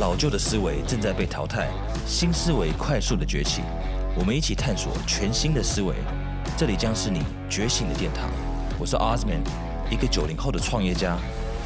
老旧的思维正在被淘汰，新思维快速的崛起。我们一起探索全新的思维，这里将是你觉醒的殿堂。我是 Osman，一个九零后的创业家。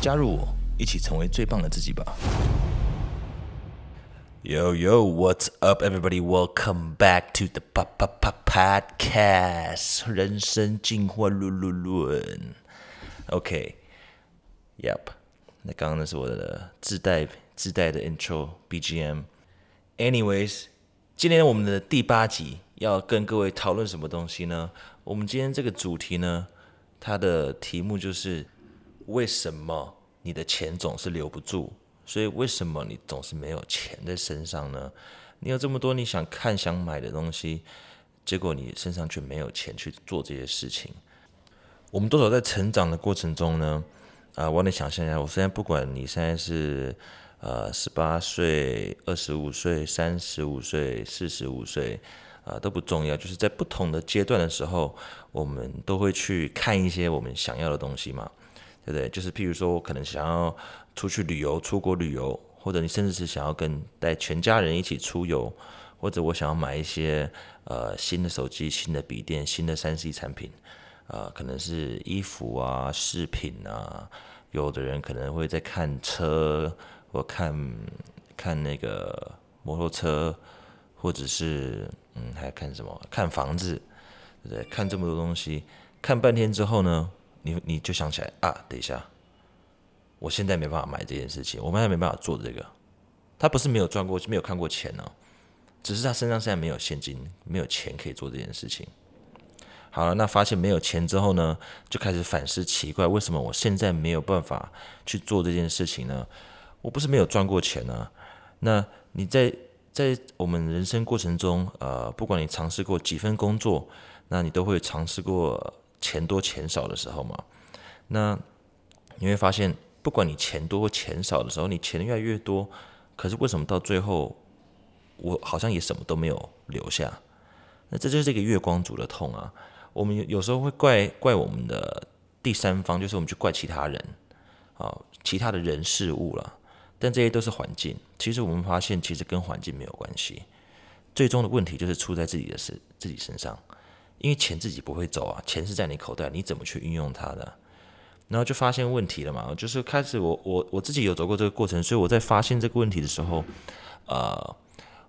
加入我，一起成为最棒的自己吧。Yo yo, what's up, everybody? Welcome back to the Pa Pa Pa Podcast，人生进化论论论。OK, Yep，那刚刚那是我的自带自带的 intro BGM。Anyways，今天我们的第八集要跟各位讨论什么东西呢？我们今天这个主题呢，它的题目就是为什么你的钱总是留不住？所以为什么你总是没有钱在身上呢？你有这么多你想看、想买的东西，结果你身上却没有钱去做这些事情。我们多少在成长的过程中呢？啊，我能想象一下，我现在不管你现在是呃十八岁、二十五岁、三十五岁、四十五岁，啊都不重要，就是在不同的阶段的时候，我们都会去看一些我们想要的东西嘛，对不对？就是譬如说我可能想要出去旅游、出国旅游，或者你甚至是想要跟带全家人一起出游，或者我想要买一些呃新的手机、新的笔电、新的三 C 产品。啊，可能是衣服啊、饰品啊，有的人可能会在看车，我看看那个摩托车，或者是嗯，还看什么？看房子，对不对？看这么多东西，看半天之后呢，你你就想起来啊，等一下，我现在没办法买这件事情，我们还没办法做这个。他不是没有赚过，没有看过钱呢，只是他身上现在没有现金，没有钱可以做这件事情。好了，那发现没有钱之后呢，就开始反思，奇怪，为什么我现在没有办法去做这件事情呢？我不是没有赚过钱啊。那你在在我们人生过程中，呃，不管你尝试过几份工作，那你都会尝试过钱多钱少的时候嘛。那你会发现，不管你钱多或钱少的时候，你钱越来越多，可是为什么到最后，我好像也什么都没有留下？那这就是这个月光族的痛啊。我们有时候会怪怪我们的第三方，就是我们去怪其他人啊，其他的人事物了。但这些都是环境。其实我们发现，其实跟环境没有关系。最终的问题就是出在自己的身自己身上，因为钱自己不会走啊，钱是在你口袋，你怎么去运用它的？然后就发现问题了嘛。就是开始我我我自己有走过这个过程，所以我在发现这个问题的时候，呃，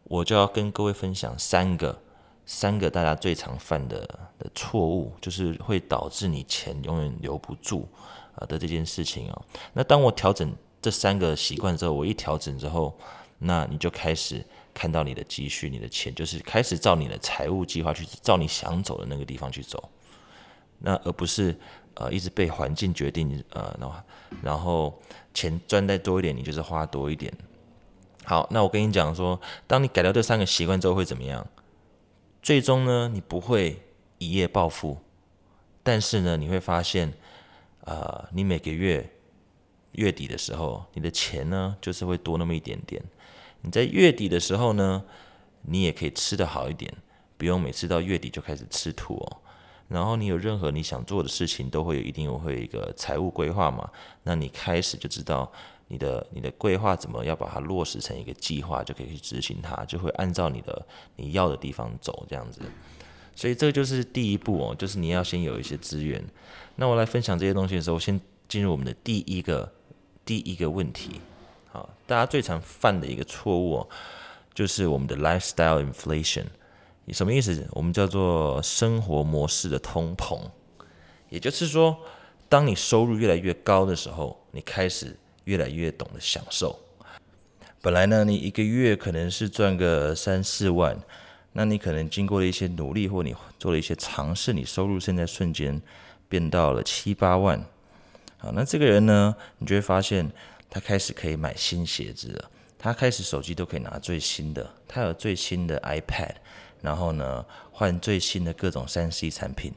我就要跟各位分享三个。三个大家最常犯的的错误，就是会导致你钱永远留不住啊的这件事情哦。那当我调整这三个习惯之后，我一调整之后，那你就开始看到你的积蓄、你的钱，就是开始照你的财务计划去，照你想走的那个地方去走。那而不是呃一直被环境决定呃，然后然后钱赚再多一点，你就是花多一点。好，那我跟你讲说，当你改掉这三个习惯之后会怎么样？最终呢，你不会一夜暴富，但是呢，你会发现，呃，你每个月月底的时候，你的钱呢，就是会多那么一点点。你在月底的时候呢，你也可以吃得好一点，不用每次到月底就开始吃土哦。然后你有任何你想做的事情，都会有一定会有一个财务规划嘛？那你开始就知道。你的你的规划怎么要把它落实成一个计划，就可以去执行它，就会按照你的你要的地方走这样子。所以这就是第一步哦，就是你要先有一些资源。那我来分享这些东西的时候，先进入我们的第一个第一个问题。好，大家最常犯的一个错误哦，就是我们的 lifestyle inflation。什么意思？我们叫做生活模式的通膨。也就是说，当你收入越来越高的时候，你开始越来越懂得享受。本来呢，你一个月可能是赚个三四万，那你可能经过了一些努力，或你做了一些尝试，你收入现在瞬间变到了七八万。好，那这个人呢，你就会发现他开始可以买新鞋子了，他开始手机都可以拿最新的，他有最新的 iPad，然后呢，换最新的各种三 C 产品。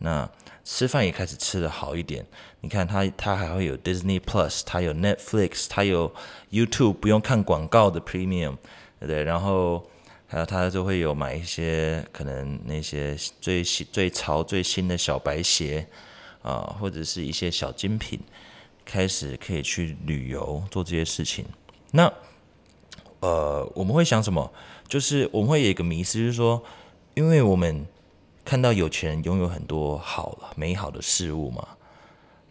那吃饭也开始吃的好一点，你看他他还会有 Disney Plus，他有 Netflix，他有 YouTube 不用看广告的 Premium，对不对？然后还有他就会有买一些可能那些最新最潮最新的小白鞋啊，或者是一些小精品，开始可以去旅游做这些事情。那呃，我们会想什么？就是我们会有一个迷思，就是说，因为我们看到有钱人拥有很多好美好的事物嘛，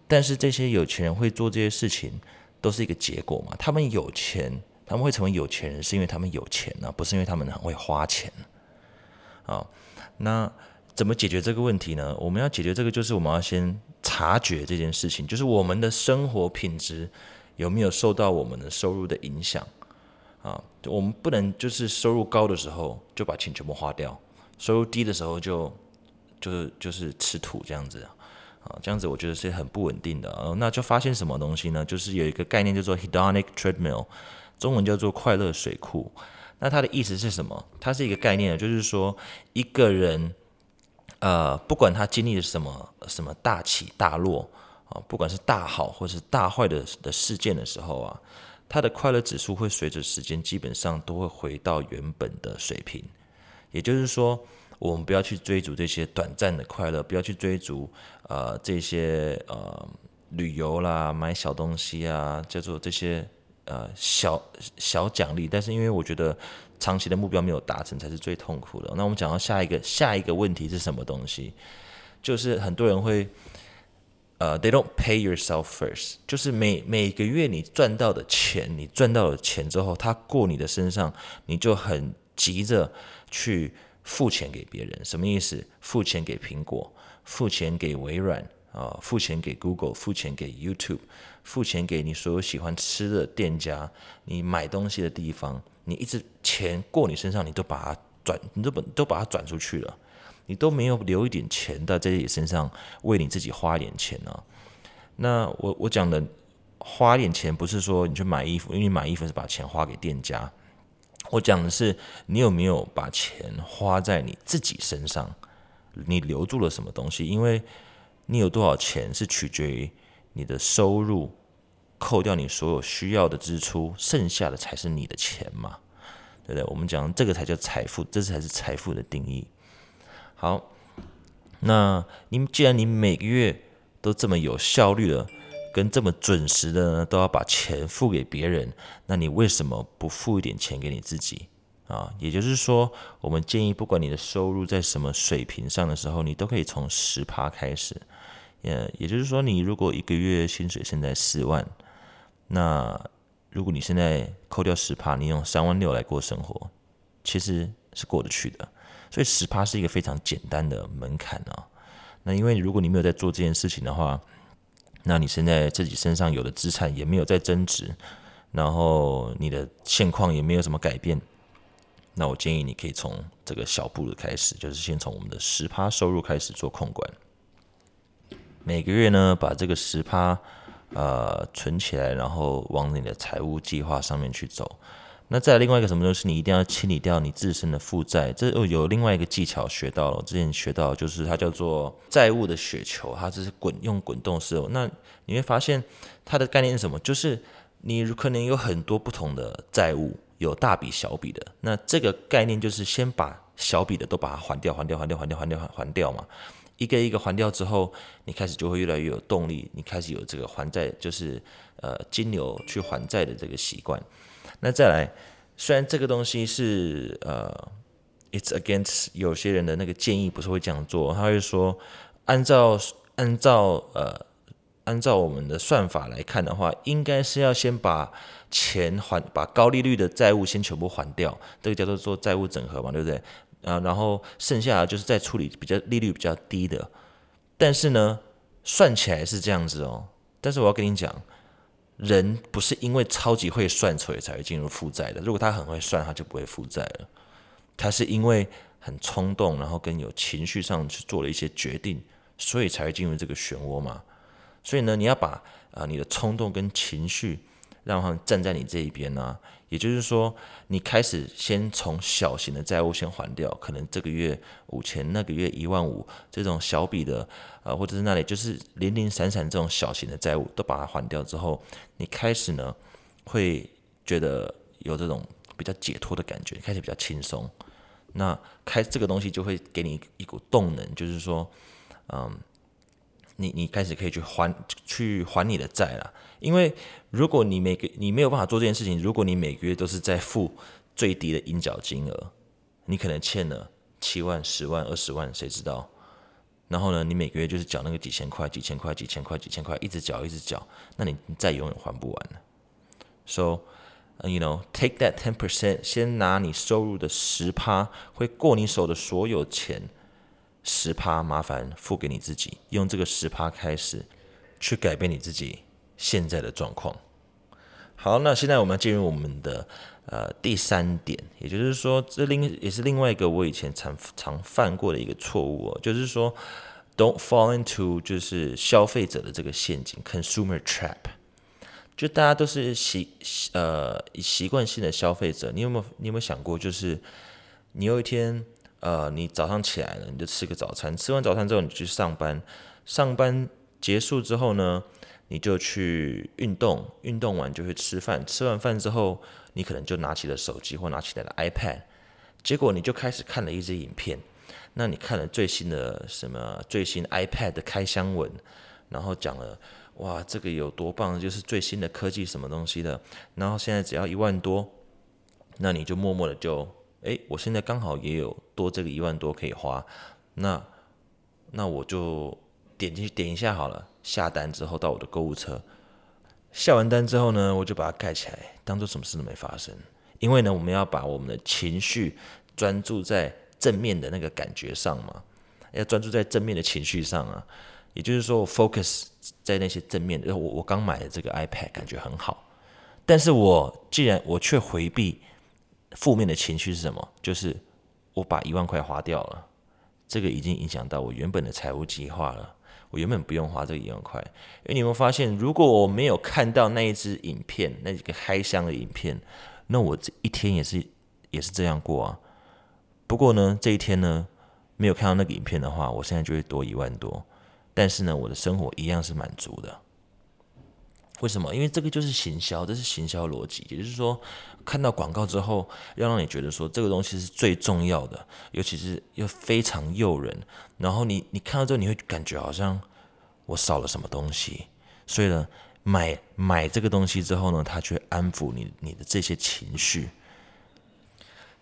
但是这些有钱人会做这些事情，都是一个结果嘛。他们有钱，他们会成为有钱人，是因为他们有钱呢，不是因为他们很会花钱。啊，那怎么解决这个问题呢？我们要解决这个，就是我们要先察觉这件事情，就是我们的生活品质有没有受到我们的收入的影响。啊，我们不能就是收入高的时候就把钱全部花掉，收入低的时候就就是就是吃土这样子啊，这样子我觉得是很不稳定的。呃，那就发现什么东西呢？就是有一个概念叫做 hedonic treadmill，中文叫做快乐水库。那它的意思是什么？它是一个概念，就是说一个人，呃，不管他经历了什么什么大起大落啊，不管是大好或是大坏的的事件的时候啊。他的快乐指数会随着时间基本上都会回到原本的水平，也就是说，我们不要去追逐这些短暂的快乐，不要去追逐呃这些呃旅游啦、买小东西啊，叫做这些呃小小奖励。但是因为我觉得长期的目标没有达成才是最痛苦的。那我们讲到下一个下一个问题是什么东西？就是很多人会。呃，they don't pay yourself first，就是每每个月你赚到的钱，你赚到了钱之后，他过你的身上，你就很急着去付钱给别人，什么意思？付钱给苹果，付钱给微软啊，付钱给 Google，付钱给 YouTube，付钱给你所有喜欢吃的店家，你买东西的地方，你一直钱过你身上，你都把它转，你都把都把它转出去了。你都没有留一点钱在自己身上，为你自己花一点钱呢？那我我讲的花一点钱，不是说你去买衣服，因为你买衣服是把钱花给店家。我讲的是，你有没有把钱花在你自己身上？你留住了什么东西？因为你有多少钱是取决于你的收入，扣掉你所有需要的支出，剩下的才是你的钱嘛？对不对？我们讲这个才叫财富，这才是财富的定义。好，那你既然你每个月都这么有效率的，跟这么准时的呢，都要把钱付给别人，那你为什么不付一点钱给你自己啊？也就是说，我们建议，不管你的收入在什么水平上的时候，你都可以从十趴开始。呃，也就是说，你如果一个月薪水现在四万，那如果你现在扣掉十趴，你用三万六来过生活，其实是过得去的。所以十趴是一个非常简单的门槛啊。那因为如果你没有在做这件事情的话，那你现在自己身上有的资产也没有在增值，然后你的现况也没有什么改变，那我建议你可以从这个小步的开始，就是先从我们的十趴收入开始做控管。每个月呢，把这个十趴呃存起来，然后往你的财务计划上面去走。那再另外一个什么东西，你一定要清理掉你自身的负债。这又有另外一个技巧学到了，之前学到就是它叫做债务的雪球，它这是滚用滚动式。那你会发现它的概念是什么？就是你可能有很多不同的债务，有大笔小笔的。那这个概念就是先把小笔的都把它还掉，还掉，还掉，还掉，还掉，还掉嘛。一个一个还掉之后，你开始就会越来越有动力，你开始有这个还债，就是呃金牛去还债的这个习惯。那再来，虽然这个东西是呃，it's against 有些人的那个建议，不是会这样做，他会说，按照按照呃按照我们的算法来看的话，应该是要先把钱还，把高利率的债务先全部还掉，这个叫做做债务整合嘛，对不对？啊，然后剩下的就是再处理比较利率比较低的，但是呢，算起来是这样子哦，但是我要跟你讲。人不是因为超级会算所以才会进入负债的。如果他很会算，他就不会负债了。他是因为很冲动，然后跟有情绪上去做了一些决定，所以才会进入这个漩涡嘛。所以呢，你要把啊你的冲动跟情绪。让他站在你这一边呢，也就是说，你开始先从小型的债务先还掉，可能这个月五千，那个月一万五，这种小笔的，呃，或者是那里就是零零散散这种小型的债务都把它还掉之后，你开始呢会觉得有这种比较解脱的感觉，开始比较轻松。那开这个东西就会给你一股动能，就是说，嗯，你你开始可以去还去还你的债了。因为如果你每个你没有办法做这件事情，如果你每个月都是在付最低的应缴金额，你可能欠了七万、十万、二十万，谁知道？然后呢，你每个月就是缴那个几千块、几千块、几千块、几千块，一直缴一直缴，那你债永远还不完 So, you know, take that ten percent，先拿你收入的十趴，会过你手的所有钱，十趴麻烦付给你自己，用这个十趴开始去改变你自己现在的状况。好，那现在我们进入我们的呃第三点，也就是说，这另也是另外一个我以前常常犯过的一个错误哦，就是说，don't fall into 就是消费者的这个陷阱，consumer trap。就大家都是习呃习惯性的消费者，你有没有你有没有想过，就是你有一天呃你早上起来了，你就吃个早餐，吃完早餐之后你去上班，上班结束之后呢，你就去运动，运动完就去吃饭，吃完饭之后你可能就拿起了手机或拿起来了 iPad，结果你就开始看了一支影片，那你看了最新的什么最新 iPad 的开箱文，然后讲了。哇，这个有多棒？就是最新的科技什么东西的，然后现在只要一万多，那你就默默的就，哎，我现在刚好也有多这个一万多可以花，那那我就点进去点一下好了，下单之后到我的购物车，下完单之后呢，我就把它盖起来，当做什么事都没发生，因为呢，我们要把我们的情绪专注在正面的那个感觉上嘛，要专注在正面的情绪上啊。也就是说，我 focus 在那些正面的。我我刚买的这个 iPad 感觉很好，但是我既然我却回避负面的情绪是什么？就是我把一万块花掉了，这个已经影响到我原本的财务计划了。我原本不用花这一万块，因为你有没有发现，如果我没有看到那一支影片，那几个开箱的影片，那我这一天也是也是这样过啊。不过呢，这一天呢，没有看到那个影片的话，我现在就会多一万多。但是呢，我的生活一样是满足的。为什么？因为这个就是行销，这是行销逻辑。也就是说，看到广告之后，要让你觉得说这个东西是最重要的，尤其是又非常诱人。然后你你看到之后，你会感觉好像我少了什么东西。所以呢，买买这个东西之后呢，它就会安抚你你的这些情绪。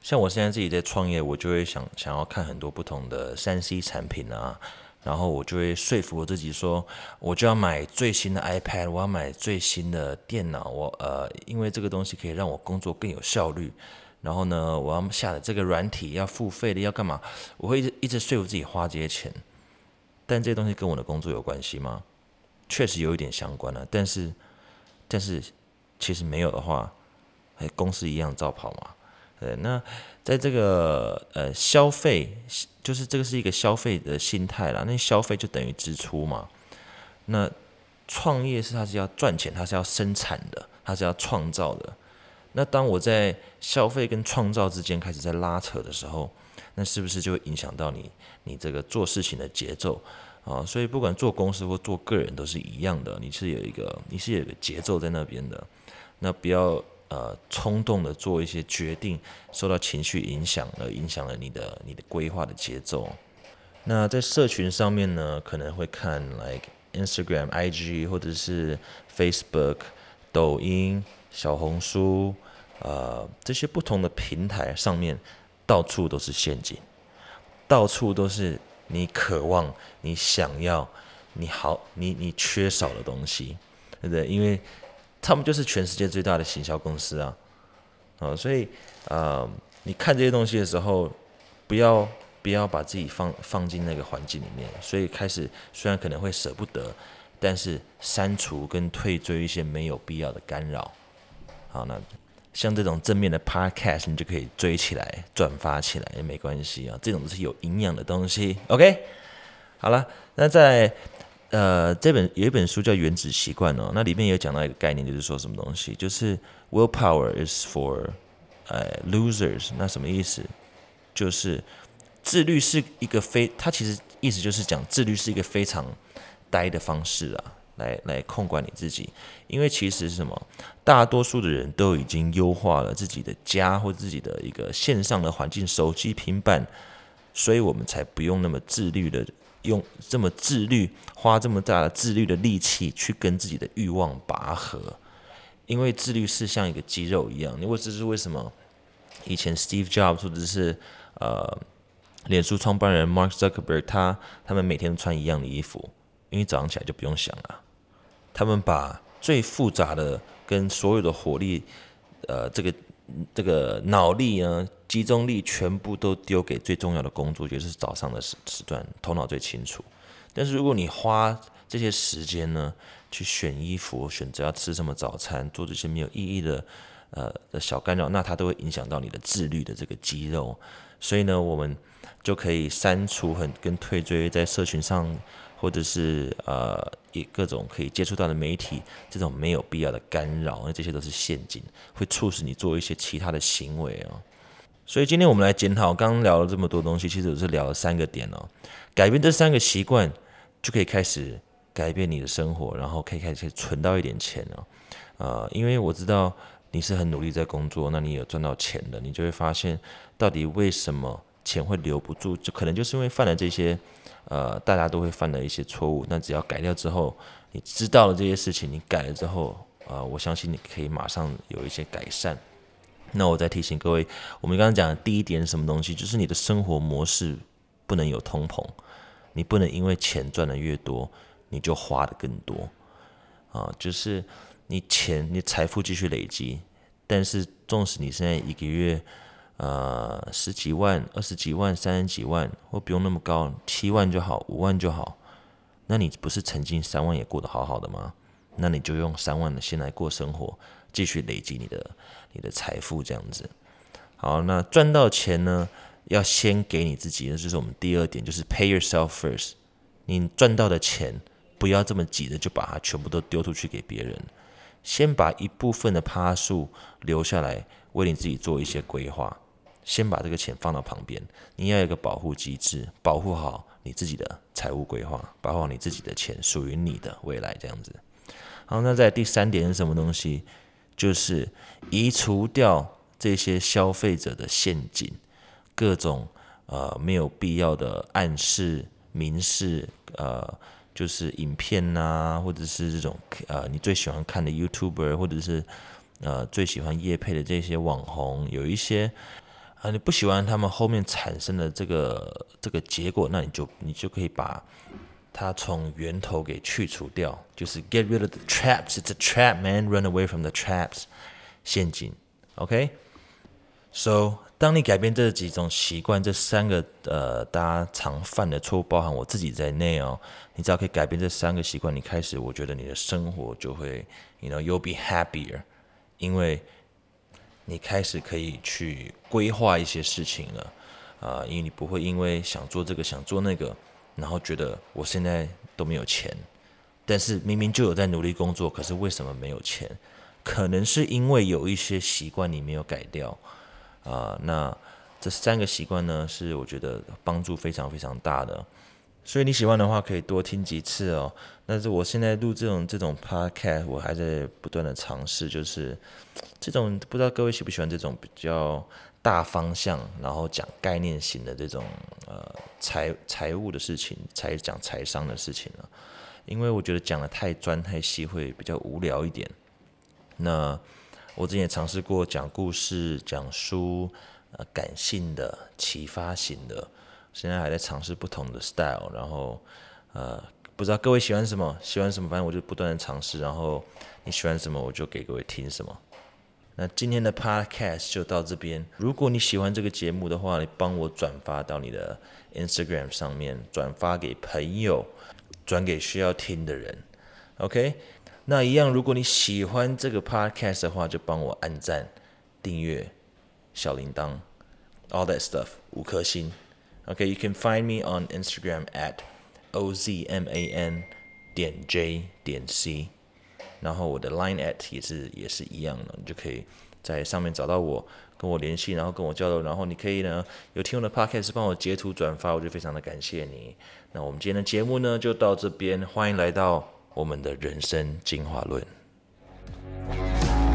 像我现在自己在创业，我就会想想要看很多不同的三 C 产品啊。然后我就会说服我自己说，我就要买最新的 iPad，我要买最新的电脑，我呃，因为这个东西可以让我工作更有效率。然后呢，我要下的这个软体要付费的，要干嘛？我会一直一直说服自己花这些钱。但这些东西跟我的工作有关系吗？确实有一点相关了，但是但是其实没有的话，哎，公司一样照跑嘛。对，那在这个呃消费，就是这个是一个消费的心态啦。那消费就等于支出嘛。那创业是它是要赚钱，它是要生产的，它是要创造的。那当我在消费跟创造之间开始在拉扯的时候，那是不是就会影响到你你这个做事情的节奏啊？所以不管做公司或做个人都是一样的，你是有一个你是有个节奏在那边的。那不要。呃，冲动的做一些决定，受到情绪影响而影响了你的你的规划的节奏。那在社群上面呢，可能会看 like Instagram、IG 或者是 Facebook、抖音、小红书，呃，这些不同的平台上面，到处都是陷阱，到处都是你渴望、你想要、你好、你你缺少的东西，对不对？因为他们就是全世界最大的行销公司啊，啊，所以呃，你看这些东西的时候，不要不要把自己放放进那个环境里面。所以开始虽然可能会舍不得，但是删除跟退追一些没有必要的干扰。好，那像这种正面的 podcast，你就可以追起来、转发起来也没关系啊。这种是有营养的东西。OK，好了，那在。呃，这本有一本书叫《原子习惯》哦，那里面有讲到一个概念，就是说什么东西，就是 willpower is for 呃 losers。那什么意思？就是自律是一个非，它其实意思就是讲自律是一个非常呆的方式啊，来来控管你自己。因为其实是什么，大多数的人都已经优化了自己的家或自己的一个线上的环境，手机、平板，所以我们才不用那么自律的。用这么自律，花这么大的自律的力气去跟自己的欲望拔河，因为自律是像一个肌肉一样。因为这是为什么？以前 Steve Jobs 或者是呃，脸书创办人 Mark Zuckerberg，他他们每天穿一样的衣服，因为早上起来就不用想了。他们把最复杂的跟所有的火力，呃，这个这个脑力呢，集中力全部都丢给最重要的工作，就是早上的时时段，头脑最清楚。但是如果你花这些时间呢，去选衣服、选择要吃什么早餐、做这些没有意义的呃的小干扰，那它都会影响到你的自律的这个肌肉。所以呢，我们就可以删除很跟退追在社群上。或者是呃，以各种可以接触到的媒体，这种没有必要的干扰，因为这些都是陷阱，会促使你做一些其他的行为哦。所以今天我们来检讨，刚聊了这么多东西，其实我是聊了三个点哦。改变这三个习惯，就可以开始改变你的生活，然后可以开始存到一点钱哦。呃，因为我知道你是很努力在工作，那你有赚到钱的，你就会发现到底为什么钱会留不住，就可能就是因为犯了这些。呃，大家都会犯的一些错误，那只要改掉之后，你知道了这些事情，你改了之后，呃，我相信你可以马上有一些改善。那我再提醒各位，我们刚刚讲的第一点是什么东西？就是你的生活模式不能有通膨，你不能因为钱赚的越多，你就花的更多。啊，就是你钱，你财富继续累积，但是纵使你现在一个月。呃，十几万、二十几万、三十几万，或不用那么高，七万就好，五万就好。那你不是曾经三万也过得好好的吗？那你就用三万的先来过生活，继续累积你的你的财富，这样子。好，那赚到钱呢，要先给你自己，那就是我们第二点，就是 pay yourself first。你赚到的钱，不要这么急的就把它全部都丢出去给别人，先把一部分的趴数留下来，为你自己做一些规划。先把这个钱放到旁边，你要有一个保护机制，保护好你自己的财务规划，保护好你自己的钱属于你的未来这样子。好，那在第三点是什么东西？就是移除掉这些消费者的陷阱，各种呃没有必要的暗示、明示，呃，就是影片呐，或者是这种呃你最喜欢看的 YouTuber，或者是呃最喜欢夜配的这些网红，有一些。啊，你不喜欢他们后面产生的这个这个结果，那你就你就可以把它从源头给去除掉，就是 get rid of the traps. It's a trap, man. Run away from the traps. 陷阱，OK？So，当你改变这几种习惯，这三个呃大家常犯的错误，包含我自己在内哦，你只要可以改变这三个习惯，你开始，我觉得你的生活就会，you know, you'll be happier，因为。你开始可以去规划一些事情了，啊，因为你不会因为想做这个想做那个，然后觉得我现在都没有钱，但是明明就有在努力工作，可是为什么没有钱？可能是因为有一些习惯你没有改掉，啊，那这三个习惯呢，是我觉得帮助非常非常大的。所以你喜欢的话，可以多听几次哦。但是我现在录这种这种 podcast，我还在不断的尝试，就是这种不知道各位喜不喜欢这种比较大方向，然后讲概念型的这种呃财财务的事情，财讲财商的事情了。因为我觉得讲的太专太细会比较无聊一点。那我之前也尝试过讲故事、讲书，呃，感性的、启发型的。现在还在尝试不同的 style，然后呃，不知道各位喜欢什么，喜欢什么，反正我就不断的尝试，然后你喜欢什么，我就给各位听什么。那今天的 podcast 就到这边。如果你喜欢这个节目的话，你帮我转发到你的 Instagram 上面，转发给朋友，转给需要听的人。OK，那一样，如果你喜欢这个 podcast 的话，就帮我按赞、订阅、小铃铛，all that stuff，五颗星。Okay, you can find me on Instagram at ozman 点 j 点 c，然后我的 LINE AT 也是也是一样的，你就可以在上面找到我，跟我联系，然后跟我交流。然后你可以呢，有听我的 Podcast 帮我截图转发，我就非常的感谢你。那我们今天的节目呢，就到这边，欢迎来到我们的人生进化论。